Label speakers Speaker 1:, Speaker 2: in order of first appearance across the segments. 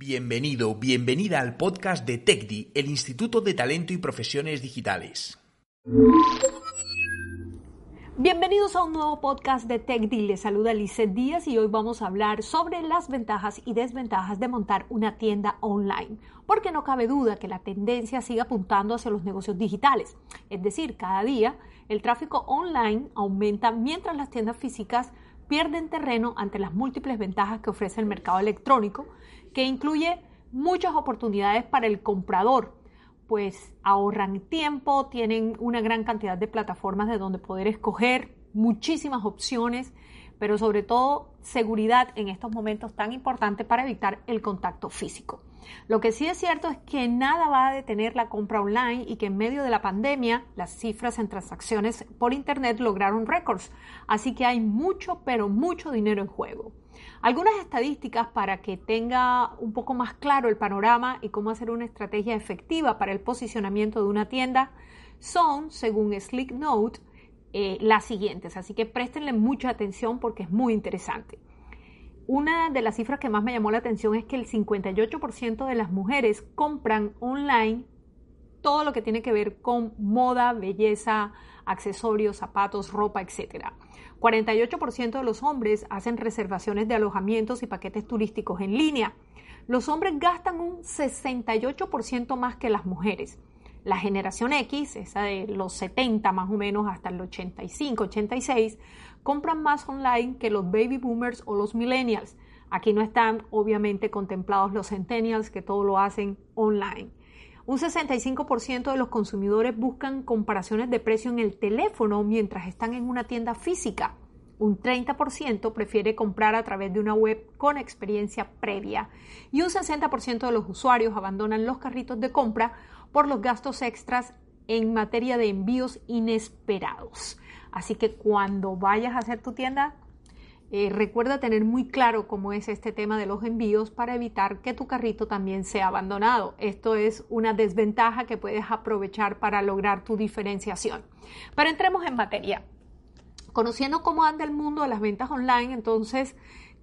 Speaker 1: Bienvenido, bienvenida al podcast de TECDI, el Instituto de Talento y Profesiones Digitales.
Speaker 2: Bienvenidos a un nuevo podcast de TechD. Les saluda Lizeth Díaz y hoy vamos a hablar sobre las ventajas y desventajas de montar una tienda online. Porque no cabe duda que la tendencia sigue apuntando hacia los negocios digitales. Es decir, cada día el tráfico online aumenta mientras las tiendas físicas pierden terreno ante las múltiples ventajas que ofrece el mercado electrónico, que incluye muchas oportunidades para el comprador, pues ahorran tiempo, tienen una gran cantidad de plataformas de donde poder escoger, muchísimas opciones, pero sobre todo seguridad en estos momentos tan importantes para evitar el contacto físico. Lo que sí es cierto es que nada va a detener la compra online y que en medio de la pandemia las cifras en transacciones por Internet lograron récords. Así que hay mucho, pero mucho dinero en juego. Algunas estadísticas para que tenga un poco más claro el panorama y cómo hacer una estrategia efectiva para el posicionamiento de una tienda son, según Slick Note, eh, las siguientes. Así que préstenle mucha atención porque es muy interesante. Una de las cifras que más me llamó la atención es que el 58% de las mujeres compran online todo lo que tiene que ver con moda, belleza, accesorios, zapatos, ropa, etc. 48% de los hombres hacen reservaciones de alojamientos y paquetes turísticos en línea. Los hombres gastan un 68% más que las mujeres. La generación X, esa de los 70 más o menos hasta el 85, 86, compran más online que los baby boomers o los millennials. Aquí no están obviamente contemplados los centennials que todo lo hacen online. Un 65% de los consumidores buscan comparaciones de precio en el teléfono mientras están en una tienda física. Un 30% prefiere comprar a través de una web con experiencia previa. Y un 60% de los usuarios abandonan los carritos de compra por los gastos extras en materia de envíos inesperados. Así que cuando vayas a hacer tu tienda, eh, recuerda tener muy claro cómo es este tema de los envíos para evitar que tu carrito también sea abandonado. Esto es una desventaja que puedes aprovechar para lograr tu diferenciación. Pero entremos en materia. Conociendo cómo anda el mundo de las ventas online, entonces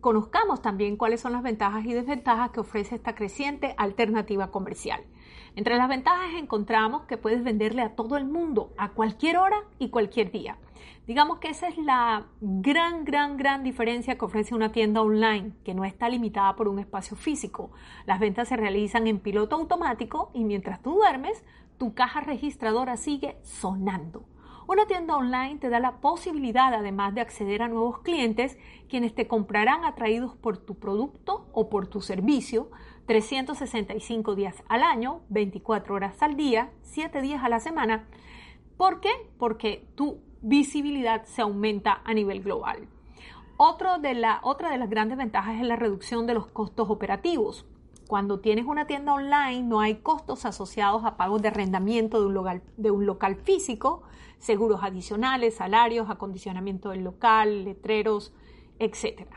Speaker 2: conozcamos también cuáles son las ventajas y desventajas que ofrece esta creciente alternativa comercial. Entre las ventajas encontramos que puedes venderle a todo el mundo, a cualquier hora y cualquier día. Digamos que esa es la gran, gran, gran diferencia que ofrece una tienda online, que no está limitada por un espacio físico. Las ventas se realizan en piloto automático y mientras tú duermes, tu caja registradora sigue sonando. Una tienda online te da la posibilidad, además de acceder a nuevos clientes, quienes te comprarán atraídos por tu producto o por tu servicio 365 días al año, 24 horas al día, 7 días a la semana. ¿Por qué? Porque tu visibilidad se aumenta a nivel global. otra de las grandes ventajas es la reducción de los costos operativos. Cuando tienes una tienda online no hay costos asociados a pagos de arrendamiento de un local físico, seguros adicionales, salarios, acondicionamiento del local, letreros, etc.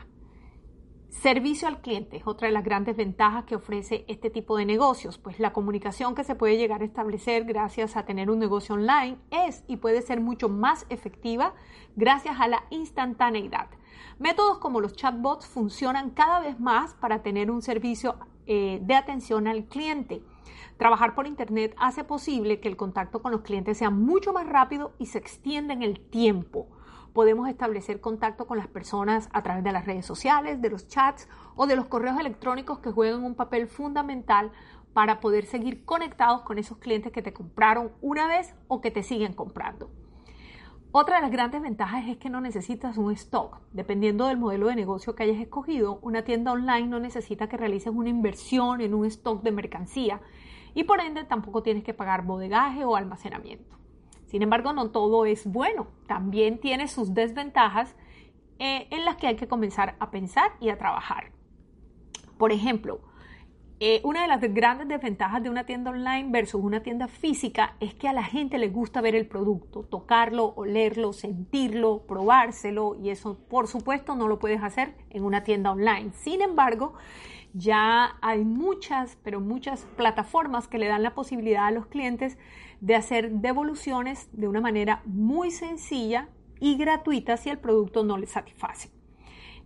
Speaker 2: Servicio al cliente es otra de las grandes ventajas que ofrece este tipo de negocios, pues la comunicación que se puede llegar a establecer gracias a tener un negocio online es y puede ser mucho más efectiva gracias a la instantaneidad. Métodos como los chatbots funcionan cada vez más para tener un servicio eh, de atención al cliente. Trabajar por Internet hace posible que el contacto con los clientes sea mucho más rápido y se extienda en el tiempo. Podemos establecer contacto con las personas a través de las redes sociales, de los chats o de los correos electrónicos que juegan un papel fundamental para poder seguir conectados con esos clientes que te compraron una vez o que te siguen comprando. Otra de las grandes ventajas es que no necesitas un stock. Dependiendo del modelo de negocio que hayas escogido, una tienda online no necesita que realices una inversión en un stock de mercancía y por ende tampoco tienes que pagar bodegaje o almacenamiento. Sin embargo, no todo es bueno. También tiene sus desventajas eh, en las que hay que comenzar a pensar y a trabajar. Por ejemplo, Eh, una de las grandes desventajas de una tienda online versus una tienda física es que a la gente le gusta ver el producto, tocarlo, olerlo, sentirlo, probárselo y eso por supuesto no lo puedes hacer en una tienda online. Sin embargo, ya hay muchas, pero muchas plataformas que le dan la posibilidad a los clientes de hacer devoluciones de una manera muy sencilla y gratuita si el producto no les satisface.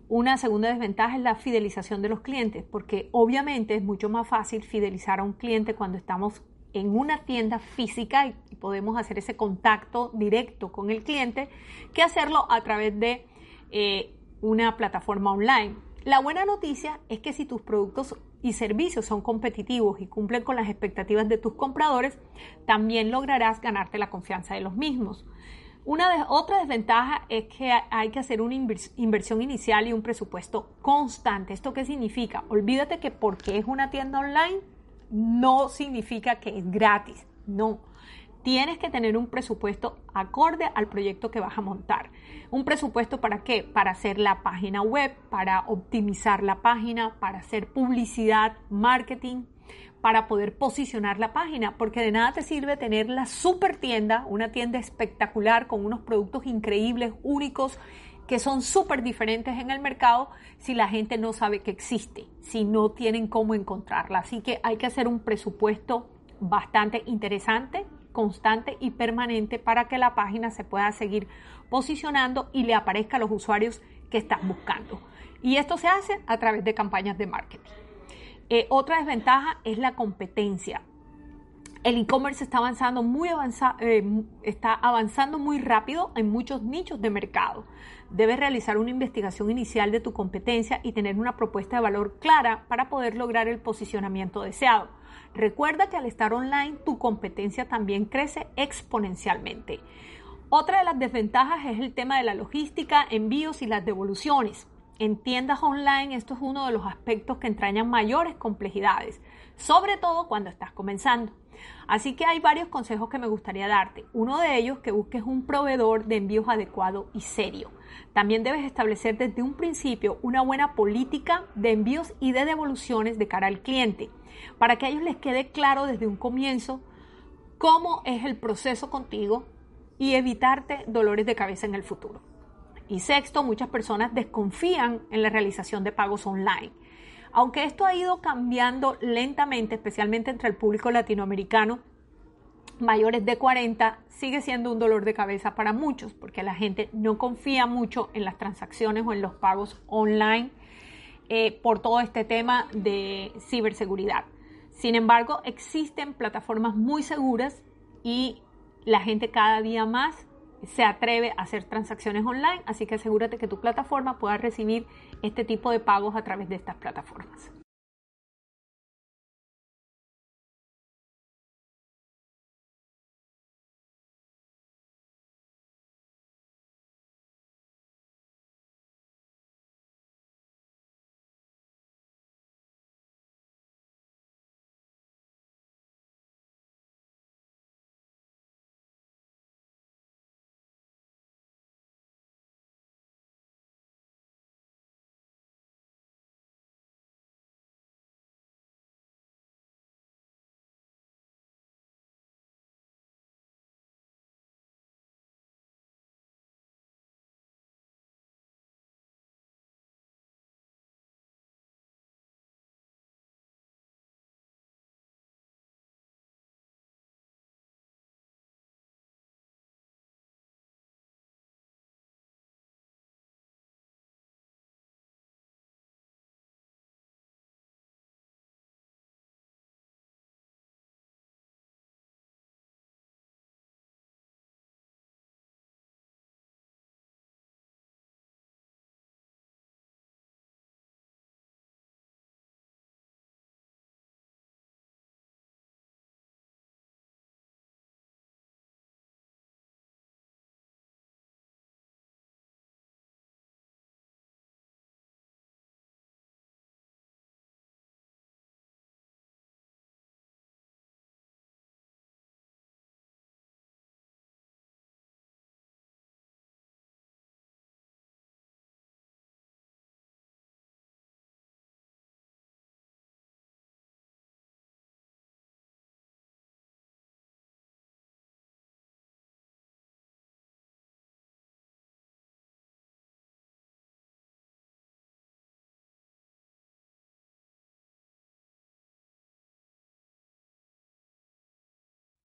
Speaker 2: Una segunda desventaja es la fidelización de los clientes, porque obviamente es mucho más fácil fidelizar a un cliente cuando estamos en una tienda física y podemos hacer ese contacto directo con el cliente que hacerlo a través de eh, una plataforma online. La buena noticia es que si tus productos y servicios son competitivos y cumplen con las expectativas de tus compradores, también lograrás ganarte la confianza de los mismos. Una otra desventaja es que hay que hacer una inversión inicial y un presupuesto constante. ¿Esto qué significa? Olvídate que porque es una tienda online no significa que es gratis. No. Tienes que tener un presupuesto acorde al proyecto que vas a montar. ¿Un presupuesto para qué? Para hacer la página web, para optimizar la página, para hacer publicidad, marketing, para poder posicionar la página, porque de nada te sirve tener la super tienda, una tienda espectacular con unos productos increíbles, únicos, que son súper diferentes en el mercado si la gente no sabe que existe, si no tienen cómo encontrarla. Así que hay que hacer un presupuesto bastante interesante, constante y permanente para que la página se pueda seguir posicionando y le aparezca a los usuarios que están buscando. Y esto se hace a través de campañas de marketing. Eh, otra desventaja es la competencia. El e-commerce está avanzando muy eh, está avanzando muy rápido en muchos nichos de mercado. Debes realizar una investigación inicial de tu competencia y tener una propuesta de valor clara para poder lograr el posicionamiento deseado. Recuerda que al estar online tu competencia también crece exponencialmente. Otra de las desventajas es el tema de la logística, envíos y las devoluciones. En tiendas online esto es uno de los aspectos que entrañan mayores complejidades, sobre todo cuando estás comenzando. Así que hay varios consejos que me gustaría darte. Uno de ellos, que busques un proveedor de envíos adecuado y serio. También debes establecer desde un principio una buena política de envíos y de devoluciones de cara al cliente, para que a ellos les quede claro desde un comienzo cómo es el proceso contigo y evitarte dolores de cabeza en el futuro. Y sexto, muchas personas desconfían en la realización de pagos online. Aunque esto ha ido cambiando lentamente, especialmente entre el público latinoamericano, mayores de 40 sigue siendo un dolor de cabeza para muchos porque la gente no confía mucho en las transacciones o en los pagos online eh, por todo este tema de ciberseguridad. Sin embargo, existen plataformas muy seguras y la gente cada día más se atreve a hacer transacciones online, así que asegúrate que tu plataforma pueda recibir este tipo de pagos a través de estas plataformas.